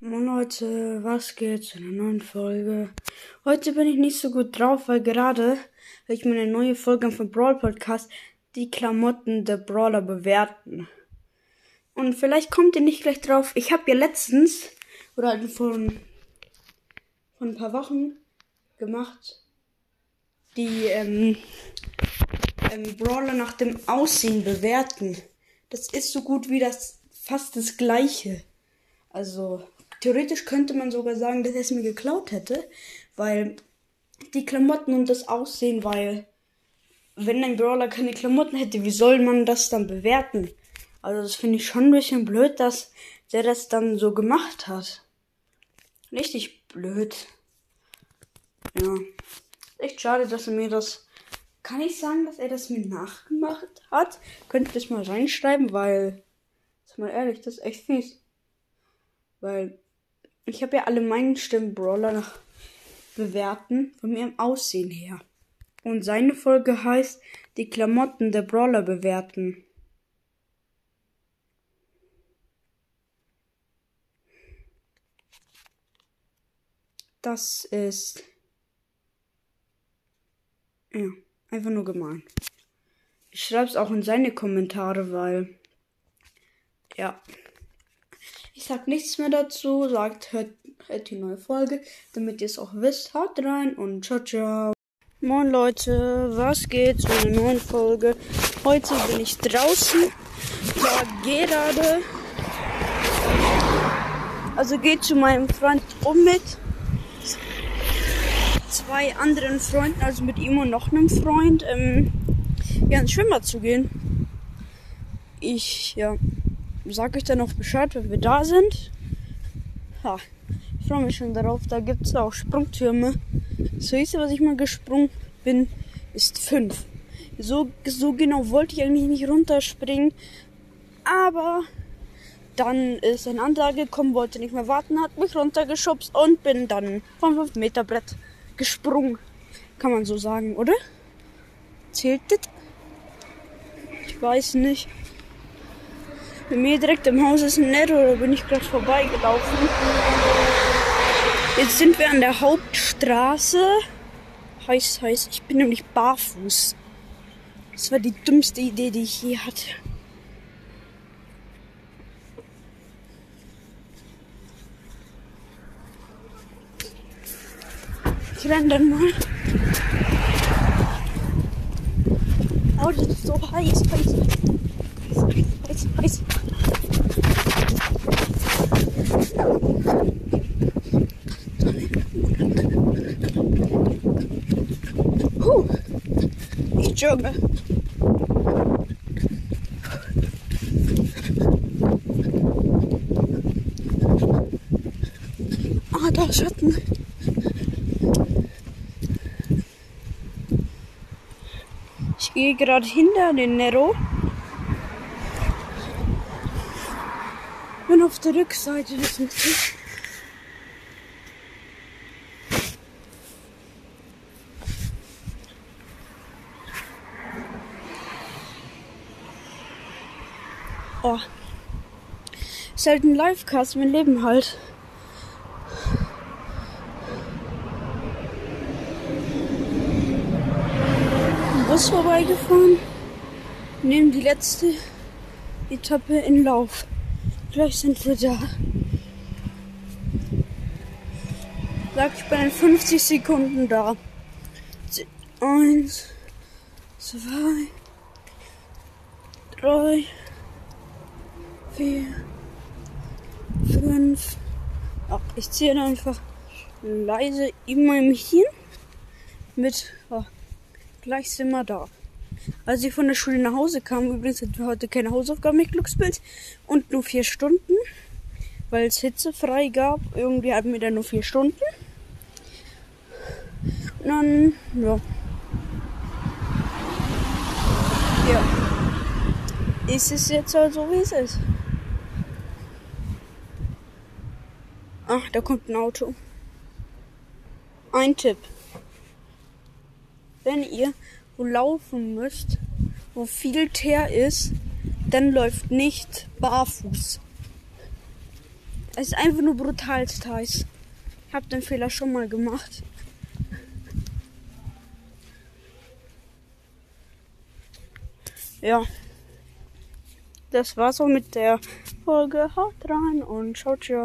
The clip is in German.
Moin Leute, was geht zu einer neuen Folge? Heute bin ich nicht so gut drauf, weil gerade will ich mir eine neue Folge vom Brawl Podcast die Klamotten der Brawler bewerten. Und vielleicht kommt ihr nicht gleich drauf. Ich habe ja letztens oder halt von von ein paar Wochen gemacht die ähm, ähm, Brawler nach dem Aussehen bewerten. Das ist so gut wie das fast das gleiche. Also theoretisch könnte man sogar sagen, dass er es mir geklaut hätte, weil die Klamotten und das Aussehen, weil wenn ein Brawler keine Klamotten hätte, wie soll man das dann bewerten? Also das finde ich schon ein bisschen blöd, dass der das dann so gemacht hat. Richtig blöd. Ja. Echt schade, dass er mir das. Kann ich sagen, dass er das mir nachgemacht hat? Könnt ihr das mal reinschreiben, weil. Sag mal ehrlich, das ist echt fies. Weil ich habe ja alle meinen Stimmen-Brawler nach bewerten, von ihrem Aussehen her. Und seine Folge heißt die Klamotten der Brawler bewerten. Das ist ja, einfach nur gemein. Ich schreibe es auch in seine Kommentare, weil ja. Ich sag nichts mehr dazu. Sagt, hört, hört die neue Folge, damit ihr es auch wisst. Haut rein und ciao, ciao. Moin Leute, was geht zu einer neuen Folge? Heute bin ich draußen, war gerade, also geht zu meinem Freund um mit zwei anderen Freunden, also mit ihm und noch einem Freund, ähm, ja, ins Schwimmbad zu gehen. Ich, ja, sag euch dann noch Bescheid, wenn wir da sind. Ja, ich freue mich schon darauf. Da gibt es auch Sprungtürme. Das höchste, was ich mal gesprungen bin, ist fünf. So, so genau wollte ich eigentlich nicht runterspringen. Aber dann ist ein anderer gekommen, wollte nicht mehr warten, hat mich runtergeschubst und bin dann vom 5 Meter Brett gesprungen. Kann man so sagen, oder? Zählt das? Ich weiß nicht. Bei mir direkt im Haus ist ein Netto, da bin ich gerade vorbeigelaufen. Jetzt sind wir an der Hauptstraße. Heiß, heiß. Ich bin nämlich barfuß. Das war die dümmste Idee, die ich je hatte. Ich renn dann mal. Oh, das ist so heiß, heiß, heiß, heiß, heiß. Huh. Jogge. Ah, da Schatten. Ich gehe gerade hinter den Nero. Bin auf der Rückseite des Neros. Oh. Ist ein Livecast, mein Leben halt. Bus vorbeigefahren. Nehmen die letzte Etappe in Lauf. Gleich sind wir da. Sagt, ich bin in 50 Sekunden da. Eins, zwei, drei, vier, fünf. Ach, ich ziehe einfach leise immer hin mit. Oh, gleich sind wir da. Als ich von der Schule nach Hause kam, übrigens hatten wir heute keine Hausaufgaben mit Glücksbild und nur vier Stunden, weil es hitzefrei gab. Irgendwie hatten wir dann nur vier Stunden. Und dann, ja. Ja. Ist es jetzt so, wie es ist. Ach, da kommt ein Auto. Ein Tipp wenn ihr wo laufen müsst, wo viel Teer ist, dann läuft nicht barfuß. Es ist einfach nur brutal heiß. Ich habe den Fehler schon mal gemacht. Ja. Das war's so mit der Folge. Haut rein und ciao, ciao.